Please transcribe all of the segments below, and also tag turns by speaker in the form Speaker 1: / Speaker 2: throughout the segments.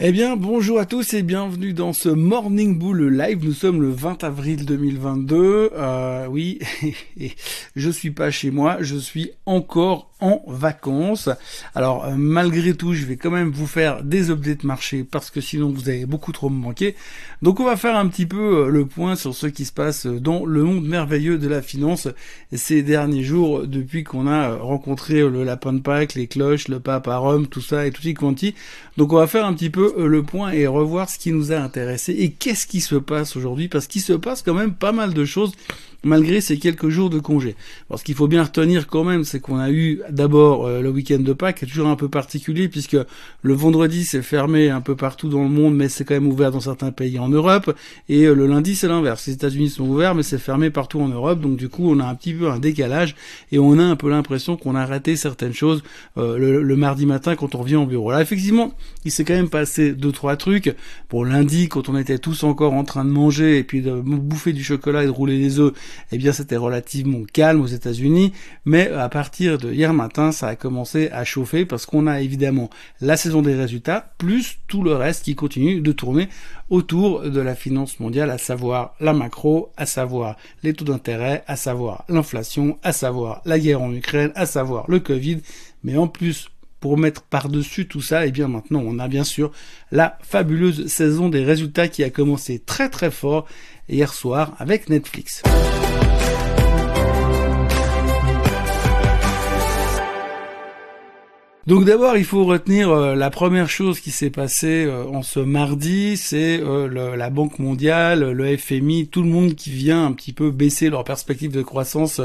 Speaker 1: Eh bien, bonjour à tous et bienvenue dans ce Morning Bull live. Nous sommes le 20 avril 2022. Euh, oui, je suis pas chez moi, je suis encore en vacances. Alors, euh, malgré tout, je vais quand même vous faire des updates marché parce que sinon vous allez beaucoup trop me manquer. Donc, on va faire un petit peu euh, le point sur ce qui se passe dans le monde merveilleux de la finance ces derniers jours depuis qu'on a rencontré le lapin de Pâques, les cloches, le pape à Rome, tout ça et tout y quanti. Donc, on va faire un petit peu euh, le point et revoir ce qui nous a intéressé et qu'est-ce qui se passe aujourd'hui parce qu'il se passe quand même pas mal de choses malgré ces quelques jours de congé. Ce qu'il faut bien retenir quand même, c'est qu'on a eu d'abord euh, le week-end de Pâques, est toujours un peu particulier, puisque le vendredi c'est fermé un peu partout dans le monde, mais c'est quand même ouvert dans certains pays en Europe, et euh, le lundi c'est l'inverse. Les États-Unis sont ouverts, mais c'est fermé partout en Europe, donc du coup on a un petit peu un décalage, et on a un peu l'impression qu'on a raté certaines choses euh, le, mardi matin quand on revient au bureau. Là effectivement, il s'est quand même passé deux trois trucs. Pour lundi, quand on était tous encore en train de manger et puis de bouffer du chocolat et de rouler des œufs, eh bien c'était relativement calme aux États-Unis, mais à partir de hier matin, ça a commencé à chauffer parce qu'on a évidemment la saison des résultats plus tout le reste qui continue de tourner autour de la finance mondiale, à savoir la macro, à savoir les taux d'intérêt, à savoir l'inflation, à savoir la guerre en Ukraine, à savoir le Covid, mais en plus pour mettre par-dessus tout ça, et eh bien maintenant on a bien sûr la fabuleuse saison des résultats qui a commencé très très fort hier soir avec Netflix. Donc d'abord, il faut retenir euh, la première chose qui s'est passée euh, en ce mardi, c'est euh, la Banque mondiale, le FMI, tout le monde qui vient un petit peu baisser leur perspective de croissance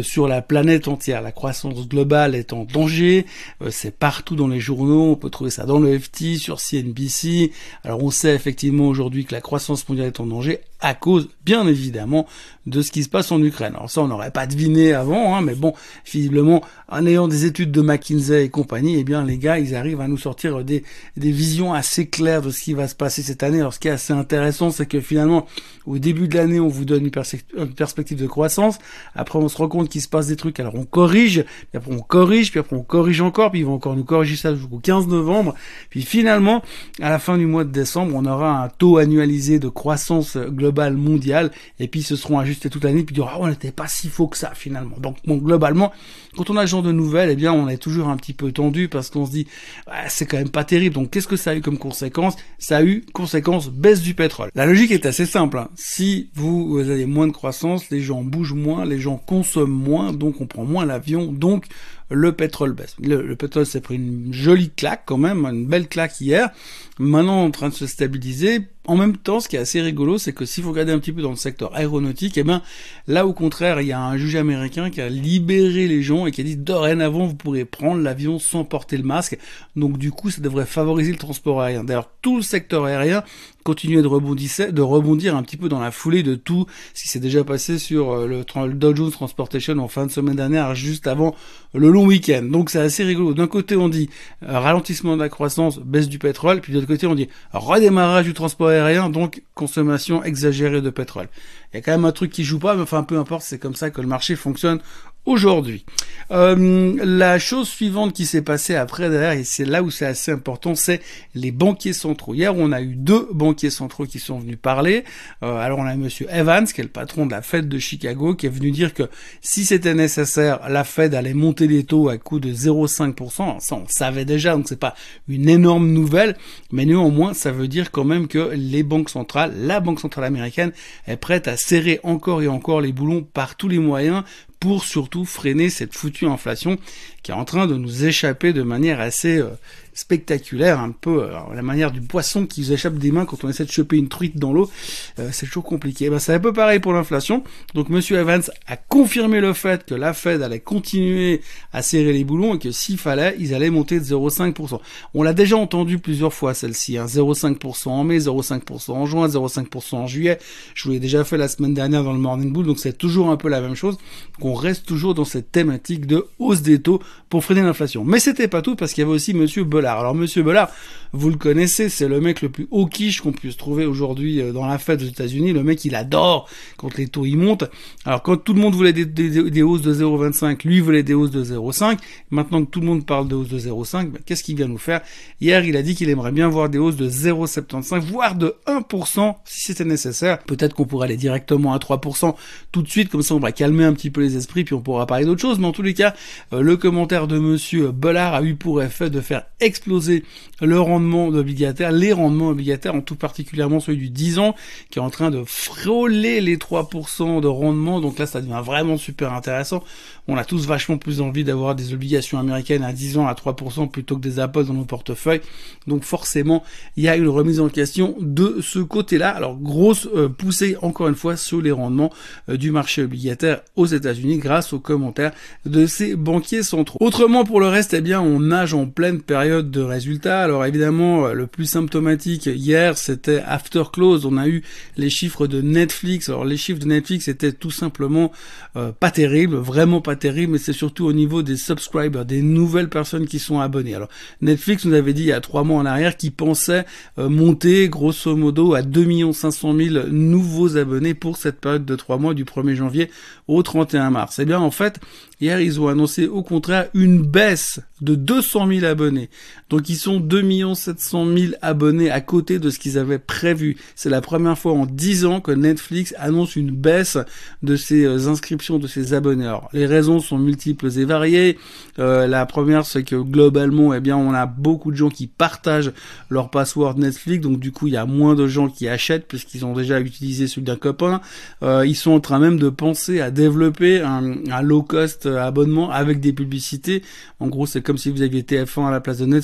Speaker 1: sur la planète entière. La croissance globale est en danger, c'est partout dans les journaux, on peut trouver ça dans le FT, sur CNBC. Alors on sait effectivement aujourd'hui que la croissance mondiale est en danger à cause, bien évidemment, de ce qui se passe en Ukraine. Alors ça, on n'aurait pas deviné avant, hein, mais bon, visiblement, en ayant des études de McKinsey et compagnie, eh bien, les gars, ils arrivent à nous sortir des, des visions assez claires de ce qui va se passer cette année. Alors, ce qui est assez intéressant, c'est que finalement, au début de l'année, on vous donne une, perspective de croissance. Après, on se rend compte qu'il se passe des trucs. Alors, on corrige, puis après, on corrige, puis après, on corrige encore, puis ils vont encore nous corriger ça jusqu'au 15 novembre. Puis finalement, à la fin du mois de décembre, on aura un taux annualisé de croissance globale mondiale, et puis ils se seront ajustés toute l'année, puis dire, ah, on n'était pas si faux que ça, finalement. Donc, globalement, quand on a ce genre de nouvelles, eh bien, on est toujours un petit peu tendu parce qu'on se dit, c'est quand même pas terrible. Donc, qu'est-ce que ça a eu comme conséquence? Ça a eu conséquence baisse du pétrole. La logique est assez simple. Hein si vous, avez moins de croissance, les gens bougent moins, les gens consomment moins, donc on prend moins l'avion, donc le pétrole baisse. Le, pétrole s'est pris une jolie claque quand même, une belle claque hier. Maintenant en train de se stabiliser. En même temps, ce qui est assez rigolo, c'est que si vous regardez un petit peu dans le secteur aéronautique, eh ben là au contraire, il y a un juge américain qui a libéré les gens et qui a dit dorénavant vous pourrez prendre l'avion sans porter le masque. Donc du coup, ça devrait favoriser le transport aérien. D'ailleurs, tout le secteur aérien continuer de rebondir, de rebondir un petit peu dans la foulée de tout ce qui s'est déjà passé sur euh, le, Dow Jones Transportation en fin de semaine dernière, juste avant le long week-end. Donc c'est assez rigolo. D'un côté on dit euh, ralentissement de la croissance, baisse du pétrole, puis de l'autre côté on dit redémarrage du transport aérien, donc consommation exagérée de pétrole. Il y a quand même un truc qui joue pas, mais enfin peu importe, c'est comme ça que le marché fonctionne aujourd'hui. Euh, la chose suivante qui s'est passée après derrière, et c'est là où c'est assez important, c'est les banquiers centraux. Hier, on a eu deux banquiers centraux qui sont venus parler. Euh, alors, on a Monsieur Evans, qui est le patron de la Fed de Chicago, qui est venu dire que si c'était nécessaire, la Fed allait monter les taux à coût de 0,5%. Ça, on savait déjà, donc c'est pas une énorme nouvelle, mais néanmoins, ça veut dire quand même que les banques centrales, la Banque centrale américaine, est prête à serrer encore et encore les boulons par tous les moyens pour surtout freiner cette foutue inflation qui est en train de nous échapper de manière assez euh, spectaculaire, un peu euh, la manière du poisson qui nous échappe des mains quand on essaie de choper une truite dans l'eau. Euh, c'est toujours compliqué. Ben, c'est un peu pareil pour l'inflation. Donc Monsieur Evans a confirmé le fait que la Fed allait continuer à serrer les boulons et que s'il fallait, ils allaient monter de 0,5%. On l'a déjà entendu plusieurs fois celle-ci. Hein. 0,5% en mai, 0,5% en juin, 0,5% en juillet. Je vous l'ai déjà fait la semaine dernière dans le Morning Bull, donc c'est toujours un peu la même chose. On reste toujours dans cette thématique de hausse des taux pour freiner l'inflation. Mais c'était pas tout parce qu'il y avait aussi Monsieur Alors Monsieur Bollard, vous le connaissez, c'est le mec le plus quiche qu'on puisse trouver aujourd'hui euh, dans la fête aux États-Unis. Le mec, il adore quand les taux y montent. Alors quand tout le monde voulait des, des, hausses de 0,25, lui voulait des hausses de 0,5. Maintenant que tout le monde parle de hausses de 0,5, ben, qu'est-ce qu'il vient nous faire? Hier, il a dit qu'il aimerait bien voir des hausses de 0,75, voire de 1% si c'était nécessaire. Peut-être qu'on pourrait aller directement à 3% tout de suite, comme ça on va calmer un petit peu les esprits, puis on pourra parler d'autre chose. Mais en tous les cas, euh, le commentaire de Monsieur Bollard a eu pour effet de faire exploser le rendement obligataires, les rendements obligataires, en tout particulièrement celui du 10 ans, qui est en train de frôler les 3% de rendement. Donc là, ça devient vraiment super intéressant. On a tous vachement plus envie d'avoir des obligations américaines à 10 ans à 3% plutôt que des Apple dans nos portefeuilles. Donc forcément, il y a une remise en question de ce côté-là. Alors grosse euh, poussée encore une fois sur les rendements euh, du marché obligataire aux États-Unis grâce aux commentaires de ces banquiers centraux. Autrement pour le reste, eh bien on nage en pleine période de résultats. Alors évidemment euh, le plus symptomatique hier, c'était after close. On a eu les chiffres de Netflix. Alors les chiffres de Netflix étaient tout simplement euh, pas terribles, vraiment pas terribles, mais c'est surtout au niveau des subscribers, des nouvelles personnes qui sont abonnées. Alors Netflix nous avait dit il y a trois mois en arrière qu'il pensait euh, monter grosso modo à 2 500 000 nouveaux abonnés pour cette période de trois mois du 1er janvier au 31 mars. Eh bien en fait, Hier, ils ont annoncé au contraire une baisse de 200 000 abonnés. Donc ils sont 2 700 000 abonnés à côté de ce qu'ils avaient prévu. C'est la première fois en 10 ans que Netflix annonce une baisse de ses euh, inscriptions, de ses abonnés. Alors, les raisons sont multiples et variées. Euh, la première, c'est que globalement, eh bien, on a beaucoup de gens qui partagent leur password Netflix. Donc du coup, il y a moins de gens qui achètent puisqu'ils ont déjà utilisé celui d'un copain. Euh, ils sont en train même de penser à développer un, un low cost abonnement avec des publicités. En gros, c'est comme si vous aviez TF1 à la place de Netflix.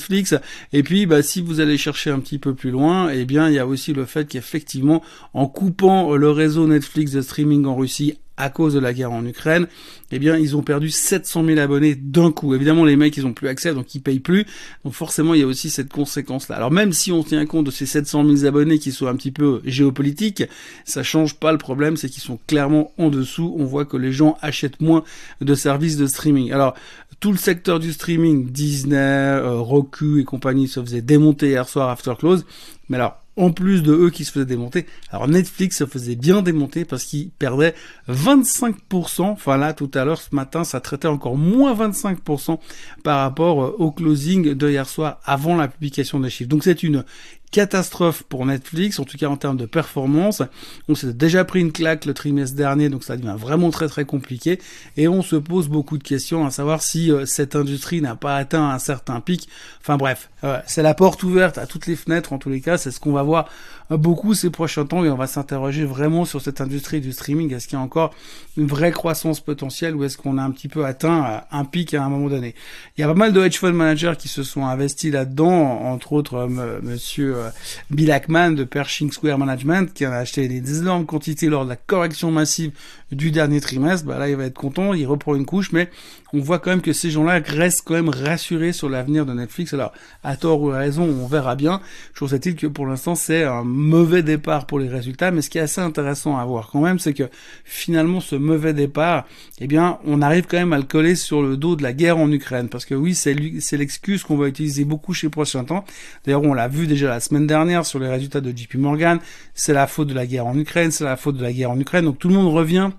Speaker 1: Et puis, bah, si vous allez chercher un petit peu plus loin, eh bien, il y a aussi le fait qu'effectivement, en coupant le réseau Netflix de streaming en Russie à cause de la guerre en Ukraine, eh bien, ils ont perdu 700 000 abonnés d'un coup. Évidemment, les mecs, ils ont plus accès, donc ils payent plus. Donc forcément, il y a aussi cette conséquence-là. Alors même si on tient compte de ces 700 000 abonnés qui sont un petit peu géopolitiques, ça change pas le problème, c'est qu'ils sont clairement en dessous. On voit que les gens achètent moins de services de streaming. Alors, tout le secteur du streaming, Disney, euh, Roku et compagnie se faisait démonter hier soir after close. Mais alors, en plus de eux qui se faisaient démonter. Alors Netflix se faisait bien démonter parce qu'ils perdaient 25%. Enfin là, tout à l'heure, ce matin, ça traitait encore moins 25% par rapport euh, au closing de hier soir avant la publication des chiffres. Donc c'est une catastrophe pour Netflix, en tout cas en termes de performance. On s'est déjà pris une claque le trimestre dernier, donc ça devient vraiment très très compliqué. Et on se pose beaucoup de questions à savoir si euh, cette industrie n'a pas atteint un certain pic. Enfin bref, euh, c'est la porte ouverte à toutes les fenêtres en tous les cas. C'est ce qu'on va voir euh, beaucoup ces prochains temps et on va s'interroger vraiment sur cette industrie du streaming. Est-ce qu'il y a encore une vraie croissance potentielle ou est-ce qu'on a un petit peu atteint un pic à un moment donné? Il y a pas mal de hedge fund managers qui se sont investis là-dedans, entre autres monsieur euh, Bill Ackman de Pershing Square Management qui en a acheté des énormes quantités lors de la correction massive du dernier trimestre. Bah là, il va être content, il reprend une couche, mais on voit quand même que ces gens-là restent quand même rassurés sur l'avenir de Netflix. Alors, à tort ou à raison, on verra bien. Je est-il que pour l'instant, c'est un mauvais départ pour les résultats, mais ce qui est assez intéressant à voir quand même, c'est que finalement, ce mauvais départ, eh bien, on arrive quand même à le coller sur le dos de la guerre en Ukraine, parce que oui, c'est l'excuse qu'on va utiliser beaucoup chez prochain temps. D'ailleurs, on l'a vu déjà la semaine dernière sur les résultats de JP Morgan. C'est la faute de la guerre en Ukraine, c'est la faute de la guerre en Ukraine. Donc tout le monde revient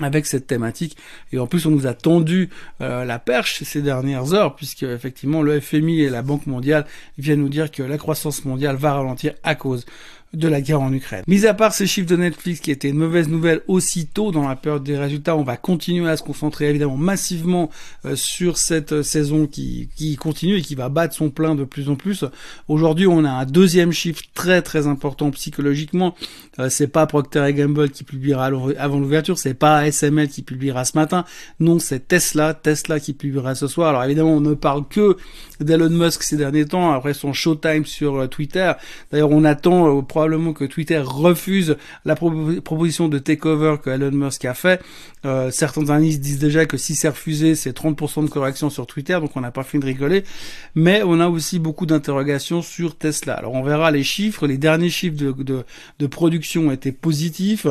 Speaker 1: avec cette thématique. Et en plus on nous a tendu euh, la perche ces dernières heures puisque effectivement le FMI et la Banque mondiale viennent nous dire que la croissance mondiale va ralentir à cause de la guerre en Ukraine. Mis à part ces chiffres de Netflix qui étaient une mauvaise nouvelle aussitôt dans la période des résultats, on va continuer à se concentrer évidemment massivement euh, sur cette euh, saison qui, qui continue et qui va battre son plein de plus en plus. Aujourd'hui, on a un deuxième chiffre très très important psychologiquement. Euh, c'est pas Procter Gamble qui publiera avant l'ouverture, c'est pas SML qui publiera ce matin. Non, c'est Tesla, Tesla qui publiera ce soir. Alors évidemment, on ne parle que d'Elon Musk ces derniers temps après son showtime sur Twitter. D'ailleurs, on attend au probablement que Twitter refuse la proposition de takeover que Elon Musk a fait. Euh, certains analystes disent déjà que si c'est refusé, c'est 30% de correction sur Twitter, donc on n'a pas fini de rigoler. Mais on a aussi beaucoup d'interrogations sur Tesla. Alors on verra les chiffres. Les derniers chiffres de, production étaient positifs.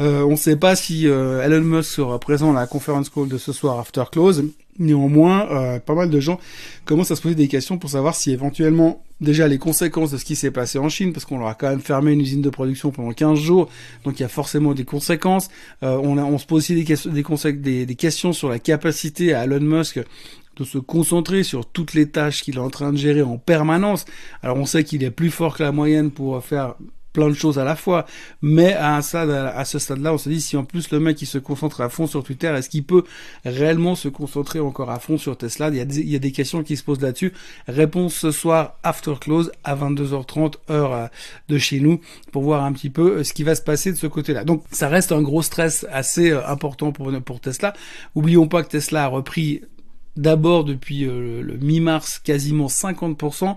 Speaker 1: Euh, on ne sait pas si euh, Elon Musk sera présent à la conférence call de ce soir after close. Néanmoins, euh, pas mal de gens commencent à se poser des questions pour savoir si éventuellement, déjà les conséquences de ce qui s'est passé en Chine, parce qu'on leur a quand même fermé une usine de production pendant 15 jours, donc il y a forcément des conséquences. Euh, on, on, se pose aussi des, questions, des, des, questions sur la capacité à Elon Musk de se concentrer sur toutes les tâches qu'il est en train de gérer en permanence. Alors on sait qu'il est plus fort que la moyenne pour faire plein de choses à la fois. Mais à un stade, à ce stade-là, on se dit si en plus le mec il se concentre à fond sur Twitter, est-ce qu'il peut réellement se concentrer encore à fond sur Tesla? Il y, a des, il y a des questions qui se posent là-dessus. Réponse ce soir after close à 22h30 heure euh, de chez nous pour voir un petit peu euh, ce qui va se passer de ce côté-là. Donc ça reste un gros stress assez euh, important pour Tesla. Oublions pas que Tesla a repris d'abord depuis le mi-mars quasiment 50%,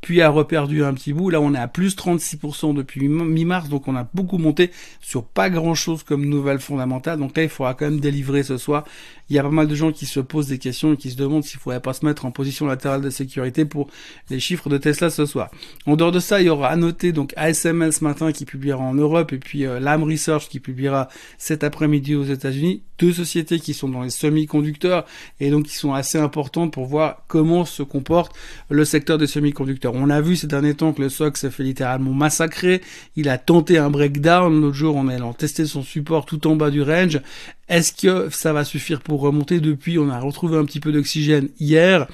Speaker 1: puis a reperdu un petit bout. Là, on est à plus 36% depuis mi-mars, donc on a beaucoup monté sur pas grand-chose comme nouvelle fondamentale. Donc là, il faudra quand même délivrer ce soir. Il y a pas mal de gens qui se posent des questions et qui se demandent s'il faudrait pas se mettre en position latérale de sécurité pour les chiffres de Tesla ce soir. En dehors de ça, il y aura à noter donc ASML ce matin qui publiera en Europe et puis euh, Lam Research qui publiera cet après-midi aux États-Unis. Deux sociétés qui sont dans les semi-conducteurs et donc qui sont assez importantes pour voir comment se comporte le secteur des semi-conducteurs. On a vu ces derniers temps que le SOC s'est fait littéralement massacrer. Il a tenté un breakdown. L'autre jour, on allant tester son support tout en bas du range. Est-ce que ça va suffire pour remonter? Depuis, on a retrouvé un petit peu d'oxygène hier.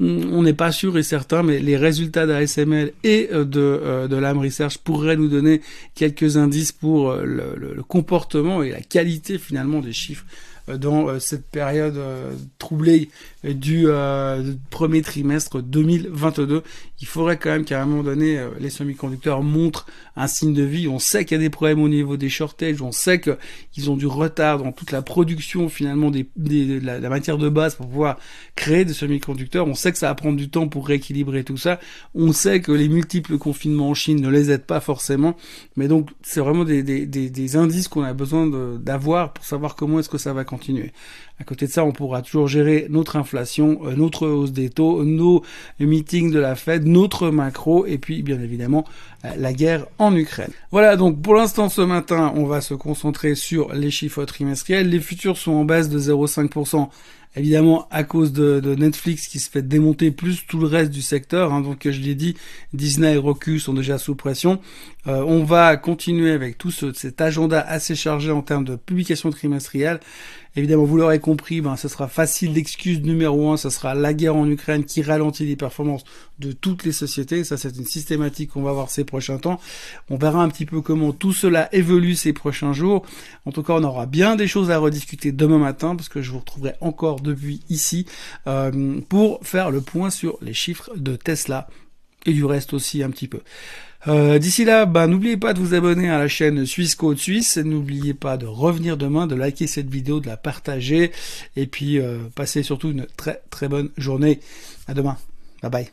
Speaker 1: Hmm, on n'est pas sûr et certain, mais les résultats d'ASML et euh, de, euh, de l'AM Research pourraient nous donner quelques indices pour euh, le comportement et la qualité finalement des chiffres dans cette période troublée du euh, premier trimestre 2022. Il faudrait quand même qu'à un moment donné, euh, les semi-conducteurs montrent un signe de vie. On sait qu'il y a des problèmes au niveau des shortages, on sait qu'ils ont du retard dans toute la production finalement des, des de la, matière de base pour pouvoir créer des semi-conducteurs. On sait que ça va prendre du temps pour rééquilibrer tout ça. On sait que les multiples confinements en Chine ne les aident pas forcément. Mais donc, c'est vraiment des, des, des, des indices qu'on a besoin d'avoir pour savoir comment est-ce que ça va continuer. À côté de ça, on pourra toujours gérer notre inflation, euh, notre hausse des taux, nos meetings de la Fed, notre macro, et puis bien évidemment euh, la guerre en Ukraine. Voilà, donc pour l'instant ce matin, on va se concentrer sur les chiffres trimestriels. Les futurs sont en baisse de 0,5% évidemment à cause de, Netflix qui se fait démonter plus tout le reste du secteur. Hein, donc je l'ai dit, Disney et Roku sont déjà sous pression. Euh, on va continuer avec tout cet agenda assez chargé en termes de publication trimestrielle. Évidemment, vous l'aurez compris, ben, ce sera facile d'excuse numéro un, ce sera la guerre en Ukraine qui ralentit les performances de toutes les sociétés. Ça, c'est une systématique qu'on va voir ces prochains temps. On verra un petit peu comment tout cela évolue ces prochains jours. En tout cas, on aura bien des choses à rediscuter demain matin parce que je vous retrouverai encore depuis ici euh, pour faire le point sur les chiffres de Tesla et du reste aussi un petit peu. Euh, d'ici là, bah, n'oubliez pas de vous abonner à la chaîne Suisse Code Suisse. N'oubliez pas de revenir demain, de liker cette vidéo, de la partager. Et puis, euh, passez surtout une très très bonne journée. À demain. Bye bye.